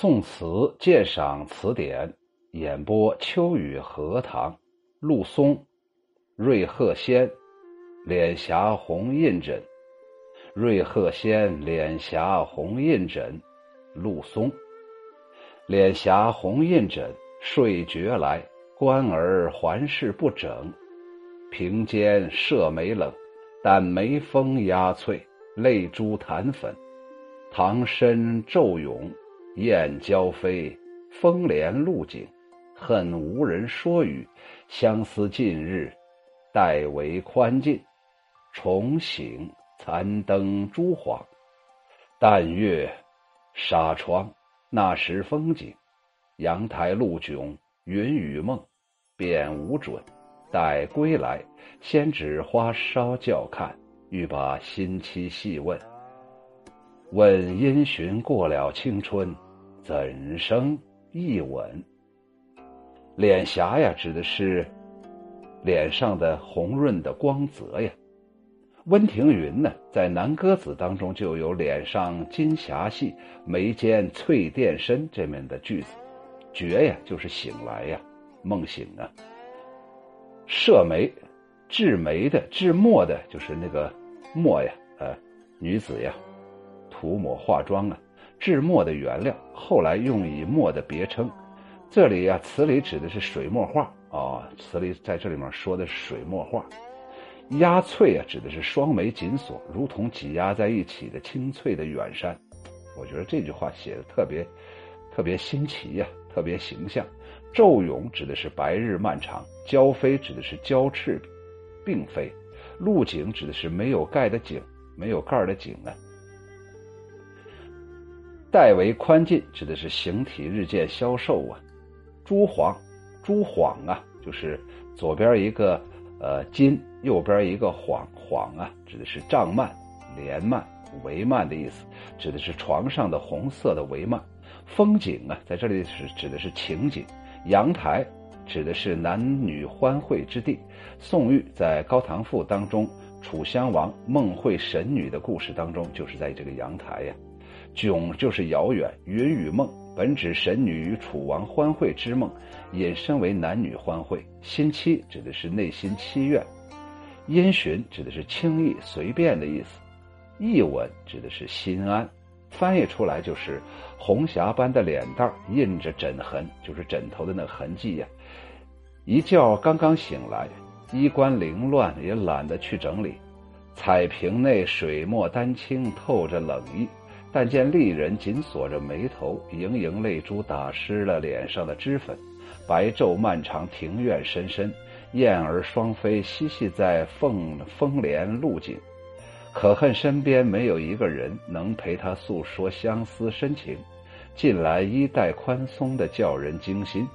宋词鉴赏词典演播：秋雨荷塘，陆松，瑞鹤仙，脸颊红印枕，瑞鹤仙，脸颊红印枕，陆松，脸颊红印枕，睡觉来，官儿环视不整，平肩射眉冷，但眉峰压翠，泪珠弹粉，唐参骤涌。燕交飞，风帘露井，恨无人说语。相思近日，待为宽进。重醒，残灯朱黄，淡月纱窗。那时风景，阳台露迥，云雨梦，便无准。待归来，先指花梢教看，欲把新妻细问。问因循过了青春。怎生一吻？脸颊呀，指的是脸上的红润的光泽呀。温庭筠呢，在《南歌子》当中就有“脸上金霞细，眉间翠电深”这面的句子。觉呀，就是醒来呀，梦醒啊。设眉，制眉的、制墨的，就是那个墨呀，呃，女子呀，涂抹化妆啊。制墨的原料，后来用以墨的别称。这里呀，词里指的是水墨画啊。词里在这里面说的是水墨画。压翠啊，指的是双眉紧锁，如同挤压在一起的清脆的远山。我觉得这句话写的特别特别新奇呀，特别形象。骤涌指的是白日漫长，交飞指的是交翅并飞，露井指的是没有盖的井，没有盖的井呢。代为宽进，指的是形体日渐消瘦啊。朱黄，朱晃啊，就是左边一个呃金，右边一个晃晃啊，指的是帐幔、帘幔、帷幔的意思，指的是床上的红色的帷幔。风景啊，在这里是指的是情景。阳台指的是男女欢会之地。宋玉在《高唐赋》当中，楚襄王梦会神女的故事当中，就是在这个阳台呀。迥就是遥远，云与梦本指神女与楚王欢会之梦，引申为男女欢会。心期指的是内心期愿，因循指的是轻易随便的意思，意稳指的是心安。翻译出来就是红霞般的脸蛋印着枕痕，就是枕头的那痕迹呀。一觉刚刚醒来，衣冠凌乱，也懒得去整理。彩屏内水墨丹青，透着冷意。但见丽人紧锁着眉头，盈盈泪珠打湿了脸上的脂粉。白昼漫长，庭院深深，燕儿双飞，嬉戏在凤风帘露井。可恨身边没有一个人能陪他诉说相思深情。近来衣带宽松的叫人惊心，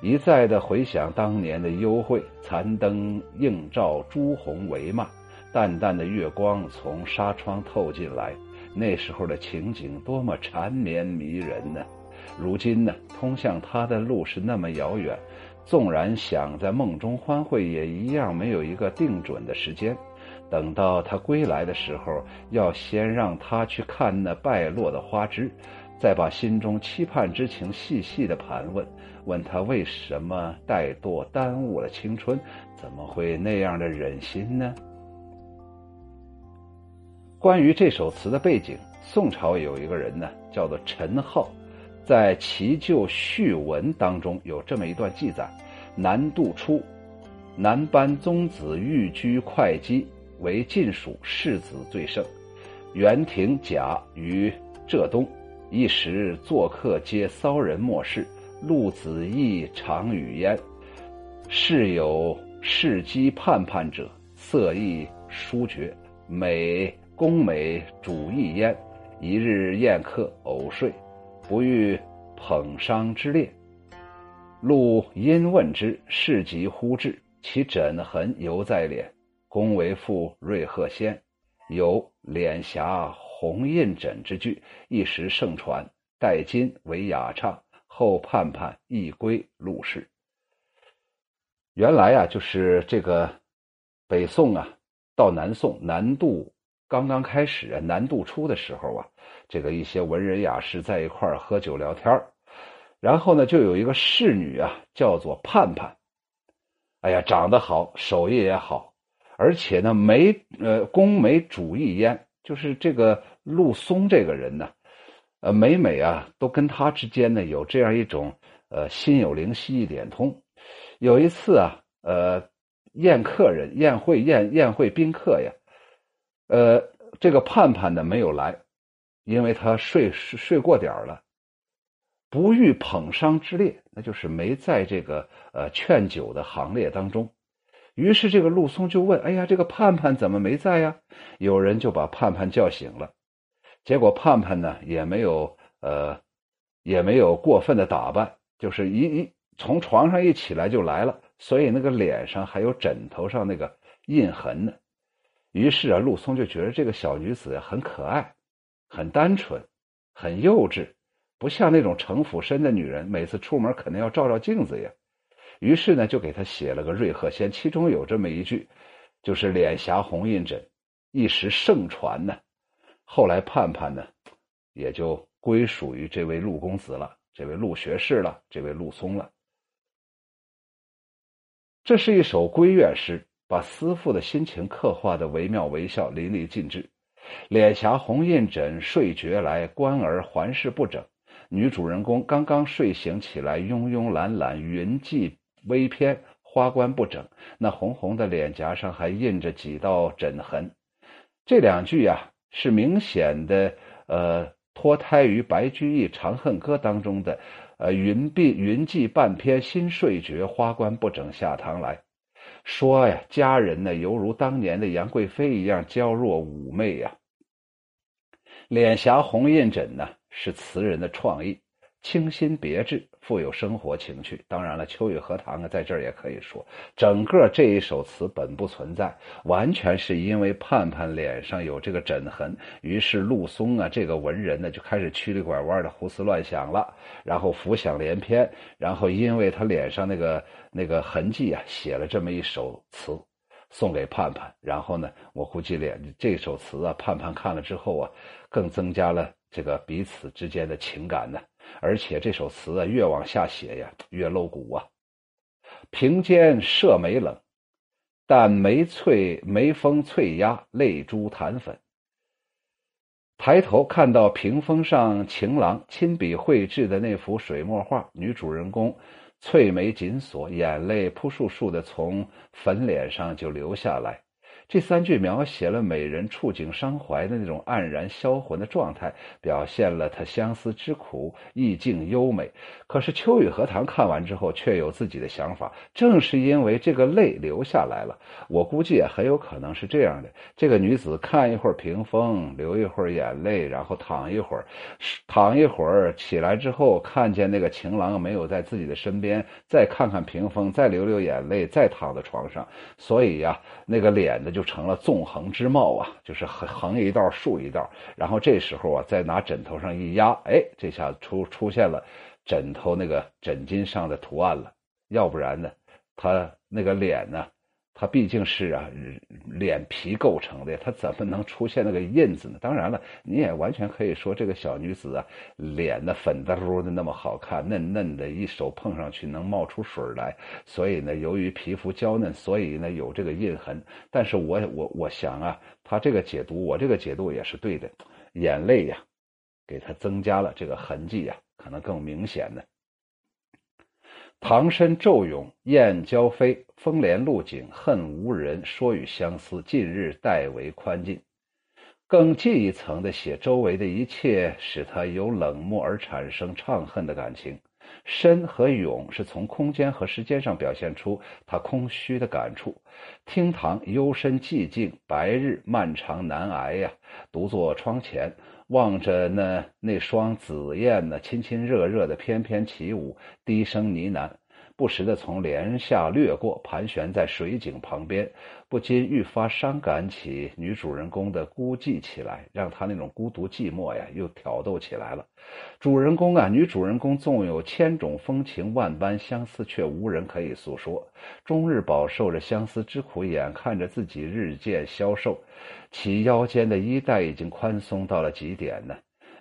一再的回想当年的幽会。残灯映照朱红帷幔，淡淡的月光从纱窗透进来。那时候的情景多么缠绵迷人呢！如今呢，通向他的路是那么遥远，纵然想在梦中欢会，也一样没有一个定准的时间。等到他归来的时候，要先让他去看那败落的花枝，再把心中期盼之情细细的盘问，问他为什么怠惰耽误了青春，怎么会那样的忍心呢？关于这首词的背景，宋朝有一个人呢，叫做陈浩，在《齐旧序文》当中有这么一段记载：南渡初，南班宗子寓居会稽，为晋属世子最盛。元廷甲于浙东，一时作客皆骚人莫氏，陆子义常与焉。事有事机盼盼者，色艺殊绝，美。宫美主义焉，一日宴客，偶睡，不欲捧觞之列。陆因问之，事即呼至，其枕痕犹在脸。公为父瑞鹤仙，有脸颊红印枕之句，一时盛传。待今为雅唱，后盼盼亦归陆氏。原来啊，就是这个北宋啊，到南宋南渡。刚刚开始啊，南渡初的时候啊，这个一些文人雅士在一块儿喝酒聊天然后呢，就有一个侍女啊，叫做盼盼。哎呀，长得好，手艺也好，而且呢，眉呃，工美主义焉，就是这个陆松这个人呢，呃，每每啊，都跟他之间呢有这样一种呃心有灵犀一点通。有一次啊，呃，宴客人宴会宴宴会宾客呀，呃，这个盼盼呢没有来，因为他睡睡过点了。不遇捧伤之列，那就是没在这个呃劝酒的行列当中。于是这个陆松就问：“哎呀，这个盼盼怎么没在呀？”有人就把盼盼叫醒了。结果盼盼呢也没有呃也没有过分的打扮，就是一一从床上一起来就来了，所以那个脸上还有枕头上那个印痕呢。于是啊，陆松就觉得这个小女子很可爱，很单纯，很幼稚。不像那种城府深的女人，每次出门肯定要照照镜子呀。于是呢，就给他写了个《瑞鹤仙》，其中有这么一句，就是“脸颊红印枕”，一时盛传呢。后来盼盼呢，也就归属于这位陆公子了，这位陆学士了，这位陆松了。这是一首闺怨诗，把思妇的心情刻画的惟妙惟肖，淋漓尽致。脸颊红印枕，睡觉来，冠儿环视不整。女主人公刚刚睡醒起来，慵慵懒懒，云髻微偏，花冠不整，那红红的脸颊上还印着几道枕痕。这两句呀，是明显的，呃，脱胎于白居易《长恨歌》当中的，呃，云鬓云髻半偏，心睡觉，花冠不整下堂来，说呀，佳人呢，犹如当年的杨贵妃一样娇弱妩媚呀。脸颊红印枕呢？是词人的创意，清新别致，富有生活情趣。当然了，秋雨荷塘啊，在这儿也可以说，整个这一首词本不存在，完全是因为盼盼脸上有这个枕痕，于是陆松啊这个文人呢就开始曲里拐弯的胡思乱想了，然后浮想联翩，然后因为他脸上那个那个痕迹啊，写了这么一首词，送给盼盼。然后呢，我估计脸这首词啊，盼盼看了之后啊，更增加了。这个彼此之间的情感呢，而且这首词啊，越往下写呀，越露骨啊。平间射眉冷，但眉翠眉峰翠压，泪珠弹粉。抬头看到屏风上情郎亲笔绘制的那幅水墨画，女主人公翠眉紧锁，眼泪扑簌簌的从粉脸上就流下来。这三句描写了美人触景伤怀的那种黯然销魂的状态，表现了她相思之苦，意境优美。可是秋雨荷塘看完之后却有自己的想法，正是因为这个泪流下来了。我估计也很有可能是这样的：这个女子看一会儿屏风，流一会儿眼泪，然后躺一会儿，躺一会儿起来之后，看见那个情郎没有在自己的身边，再看看屏风，再流流眼泪，再躺在床上，所以呀，那个脸呢就。成了纵横之貌啊，就是横横一道竖一道，然后这时候啊，再拿枕头上一压，哎，这下出出现了枕头那个枕巾上的图案了。要不然呢，他那个脸呢？它毕竟是啊，脸皮构成的，它怎么能出现那个印子呢？当然了，你也完全可以说这个小女子啊，脸呢粉嘟嘟的那么好看，嫩嫩的，一手碰上去能冒出水来，所以呢，由于皮肤娇嫩，所以呢有这个印痕。但是我我我想啊，他这个解读，我这个解读也是对的，眼泪呀，给他增加了这个痕迹呀，可能更明显的。唐身骤涌，燕交飞，风帘露景，恨无人说与相思。近日代为宽进，更进一层的写周围的一切，使他由冷漠而产生怅恨的感情。深和涌是从空间和时间上表现出他空虚的感触。厅堂幽深寂静，白日漫长难挨呀。独坐窗前，望着那那双紫燕呢，亲亲热热的翩翩起舞，低声呢喃。不时的从帘下掠过，盘旋在水井旁边，不禁愈发伤感起女主人公的孤寂起来，让她那种孤独寂寞呀又挑逗起来了。主人公啊，女主人公纵有千种风情，万般相思，却无人可以诉说，终日饱受着相思之苦，眼看着自己日渐消瘦，其腰间的衣带已经宽松到了极点呢。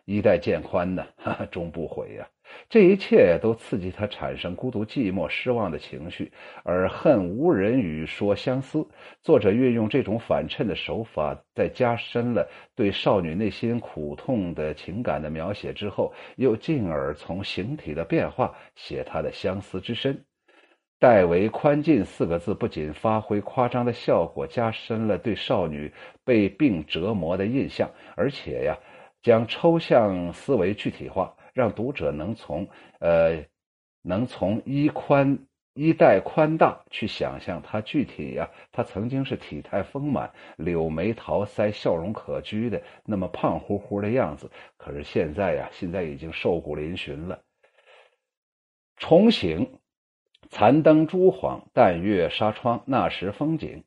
衣带渐宽呢，哈哈终不悔呀。这一切都刺激他产生孤独、寂寞、失望的情绪，而恨无人与说相思。作者运用这种反衬的手法，在加深了对少女内心苦痛的情感的描写之后，又进而从形体的变化写她的相思之深。代为宽进四个字不仅发挥夸张的效果，加深了对少女被病折磨的印象，而且呀，将抽象思维具体化。让读者能从呃，能从衣宽衣带宽大去想象他具体呀，他曾经是体态丰满、柳眉桃腮、笑容可掬的那么胖乎乎的样子，可是现在呀，现在已经瘦骨嶙峋了。重醒，残灯朱晃，淡月纱窗，那时风景，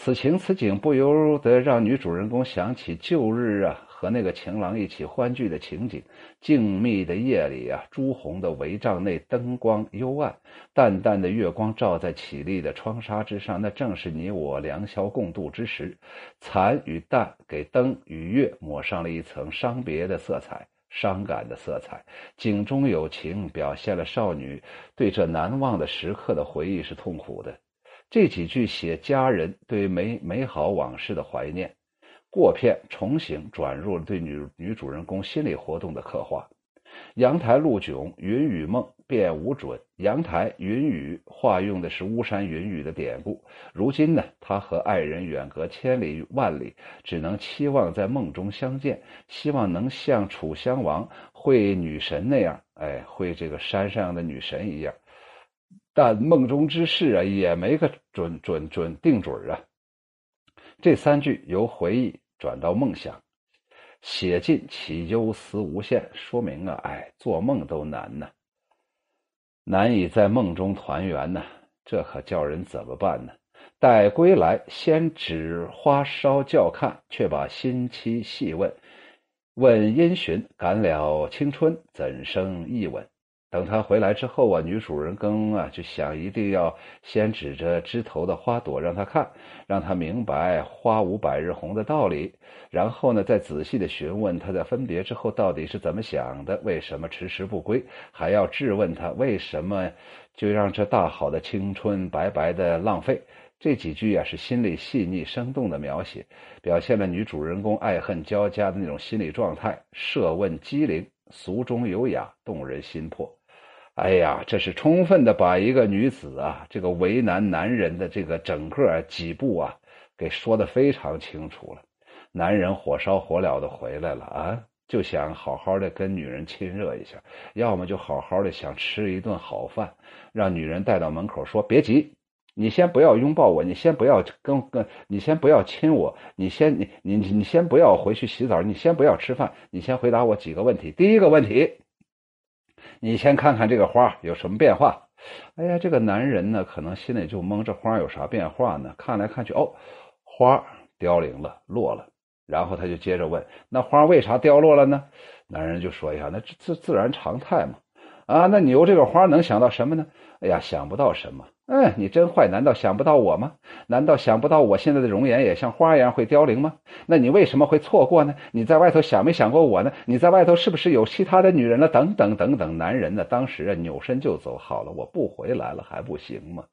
此情此景不由得让女主人公想起旧日啊。和那个情郎一起欢聚的情景，静谧的夜里啊，朱红的帷帐内灯光幽暗，淡淡的月光照在绮丽的窗纱之上，那正是你我良宵共度之时。残与淡给灯与月抹上了一层伤别的色彩，伤感的色彩。景中有情，表现了少女对这难忘的时刻的回忆是痛苦的。这几句写佳人对美美好往事的怀念。过片重醒，转入了对女女主人公心理活动的刻画。阳台露迥，云雨梦便无准。阳台云雨化用的是巫山云雨的典故。如今呢，他和爱人远隔千里万里，只能期望在梦中相见，希望能像楚襄王会女神那样，哎，会这个山上的女神一样。但梦中之事啊，也没个准准准定准啊。这三句由回忆转到梦想，写尽其忧思无限，说明啊，哎，做梦都难呢，难以在梦中团圆呢，这可叫人怎么办呢？待归来，先指花梢叫看，却把新妻细问，问因循，感了青春，怎生一吻？等他回来之后啊，女主人公啊就想一定要先指着枝头的花朵让他看，让他明白花无百日红的道理。然后呢，再仔细的询问他在分别之后到底是怎么想的，为什么迟迟不归，还要质问他为什么就让这大好的青春白白的浪费。这几句啊是心理细腻生动的描写，表现了女主人公爱恨交加的那种心理状态，设问机灵，俗中有雅，动人心魄。哎呀，这是充分的把一个女子啊，这个为难男人的这个整个几步啊，给说的非常清楚了。男人火烧火燎的回来了啊，就想好好的跟女人亲热一下，要么就好好的想吃一顿好饭，让女人带到门口说：“别急，你先不要拥抱我，你先不要跟跟，你先不要亲我，你先你你你先不要回去洗澡，你先不要吃饭，你先回答我几个问题。第一个问题。”你先看看这个花有什么变化？哎呀，这个男人呢，可能心里就懵，这花有啥变化呢？看来看去，哦，花凋零了，落了。然后他就接着问：那花为啥凋落了呢？男人就说：一下，那自自然常态嘛。啊，那你由这个花能想到什么呢？哎呀，想不到什么。嗯，你真坏！难道想不到我吗？难道想不到我现在的容颜也像花一样会凋零吗？那你为什么会错过呢？你在外头想没想过我呢？你在外头是不是有其他的女人了？等等等等，男人呢？当时啊，扭身就走。好了，我不回来了，还不行吗？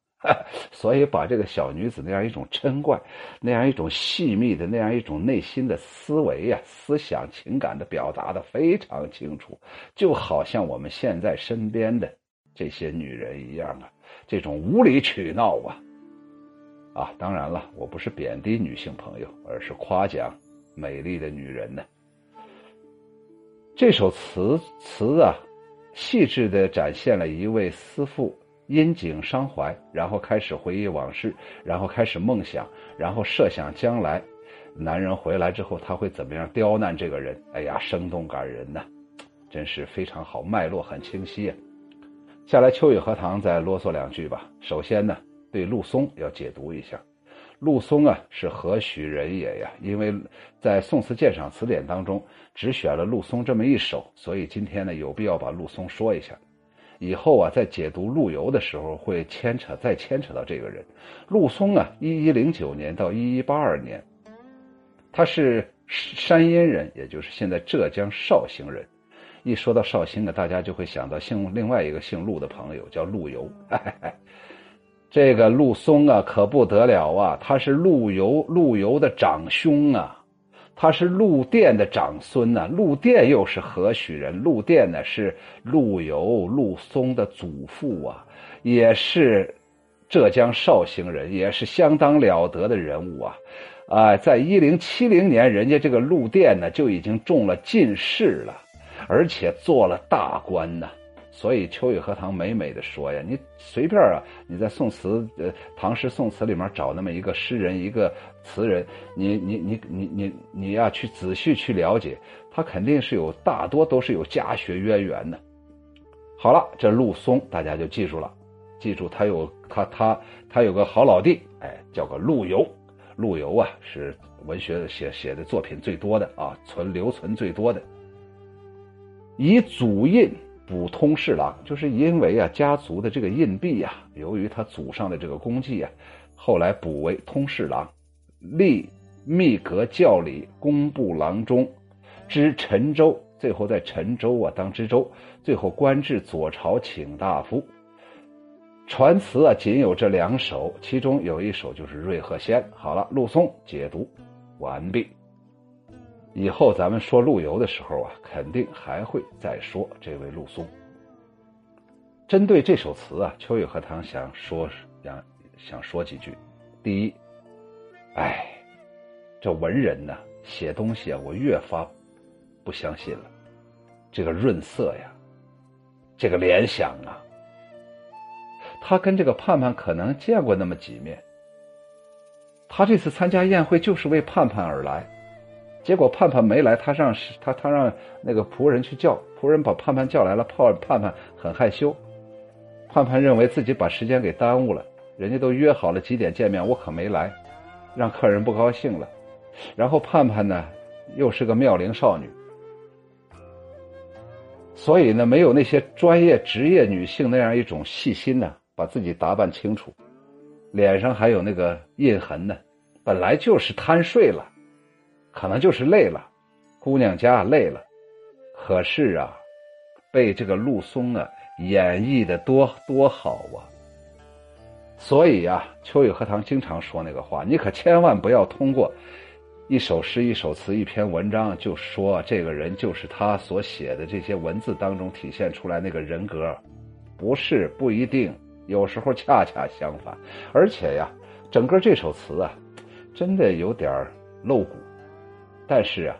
所以把这个小女子那样一种嗔怪，那样一种细密的那样一种内心的思维呀、思想、情感的表达的非常清楚，就好像我们现在身边的这些女人一样啊。这种无理取闹啊，啊，当然了，我不是贬低女性朋友，而是夸奖美丽的女人呢。这首词词啊，细致的展现了一位思妇因景伤怀，然后开始回忆往事，然后开始梦想，然后设想将来男人回来之后他会怎么样刁难这个人。哎呀，生动感人呐，真是非常好，脉络很清晰。啊下来，秋雨荷塘再啰嗦两句吧。首先呢，对陆松要解读一下。陆松啊，是何许人也呀？因为在《宋词鉴赏词典》当中只选了陆松这么一首，所以今天呢，有必要把陆松说一下。以后啊，在解读陆游的时候会牵扯，再牵扯到这个人。陆松啊，一一零九年到一一八二年，他是山阴人，也就是现在浙江绍兴人。一说到绍兴呢，大家就会想到姓另外一个姓陆的朋友，叫陆游。这个陆松啊，可不得了啊！他是陆游，陆游的长兄啊，他是陆佃的长孙呐。陆佃又是何许人？陆佃呢是陆游、陆松的祖父啊，也是浙江绍兴人，也是相当了得的人物啊！啊，在一零七零年，人家这个陆佃呢就已经中了进士了，而且做了大官呢。所以秋雨荷塘美美的说呀，你随便啊，你在宋词呃唐诗宋词里面找那么一个诗人一个词人，你你你你你你要去仔细去了解，他肯定是有大多都是有家学渊源的。好了，这陆松大家就记住了，记住他有他他他有个好老弟，哎，叫个陆游。陆游啊是文学写写的作品最多的啊，存留存最多的，以祖印。补通侍郎，就是因为啊，家族的这个印币呀，由于他祖上的这个功绩啊，后来补为通侍郎，历密阁教理工部郎中，知陈州，最后在陈州啊当知州，最后官至左朝请大夫。传词啊，仅有这两首，其中有一首就是《瑞鹤仙》。好了，陆松解读完毕。以后咱们说陆游的时候啊，肯定还会再说这位陆松。针对这首词啊，秋雨荷塘想说想想说几句。第一，哎，这文人呢写东西啊，我越发不相信了。这个润色呀，这个联想啊，他跟这个盼盼可能见过那么几面。他这次参加宴会就是为盼盼而来。结果盼盼没来，他让他他让那个仆人去叫仆人把盼盼叫来了，盼盼盼很害羞，盼盼认为自己把时间给耽误了，人家都约好了几点见面，我可没来，让客人不高兴了。然后盼盼呢又是个妙龄少女，所以呢没有那些专业职业女性那样一种细心呢，把自己打扮清楚，脸上还有那个印痕呢，本来就是贪睡了。可能就是累了，姑娘家累了，可是啊，被这个陆松啊演绎的多多好啊。所以啊，秋雨荷塘经常说那个话，你可千万不要通过一首诗、一首词、一篇文章就说这个人就是他所写的这些文字当中体现出来那个人格，不是不一定，有时候恰恰相反。而且呀，整个这首词啊，真的有点露骨。但是啊，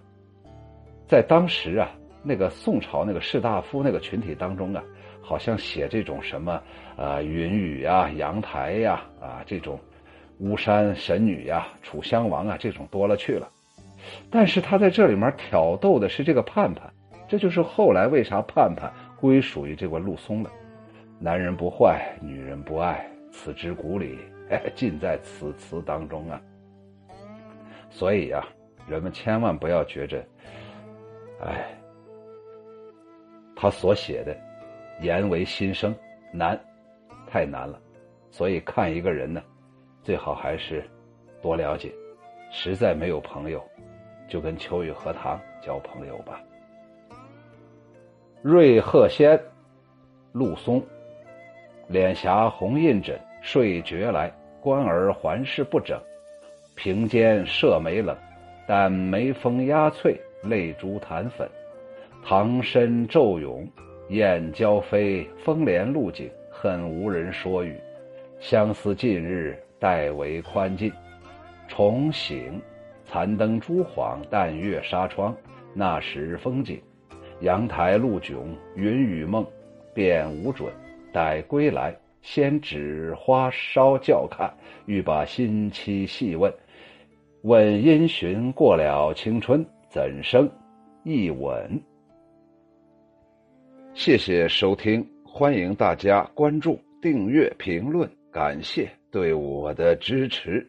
在当时啊，那个宋朝那个士大夫那个群体当中啊，好像写这种什么啊云雨呀、阳台呀啊这种巫山神女呀、楚襄王啊这种多了去了。但是他在这里面挑逗的是这个盼盼，这就是后来为啥盼盼归属于这个陆松了。男人不坏，女人不爱，此之古里，尽在此词当中啊。所以呀。人们千万不要觉着，哎，他所写的言为心声难，太难了。所以看一个人呢，最好还是多了解。实在没有朋友，就跟秋雨荷塘交朋友吧。瑞鹤仙，陆松，脸颊红印枕，睡觉来，观儿环视不整，平肩射眉冷。但眉峰压翠，泪珠弹粉，唐参骤涌，燕交飞，风帘露井，恨无人说语。相思近日，待为宽进。重醒，残灯朱晃，淡月纱窗。那时风景，阳台露迥，云雨梦，便无准。待归来，先指花梢教看，欲把新妻细问。问因循过了青春，怎生一吻？谢谢收听。欢迎大家关注、订阅、评论，感谢对我的支持。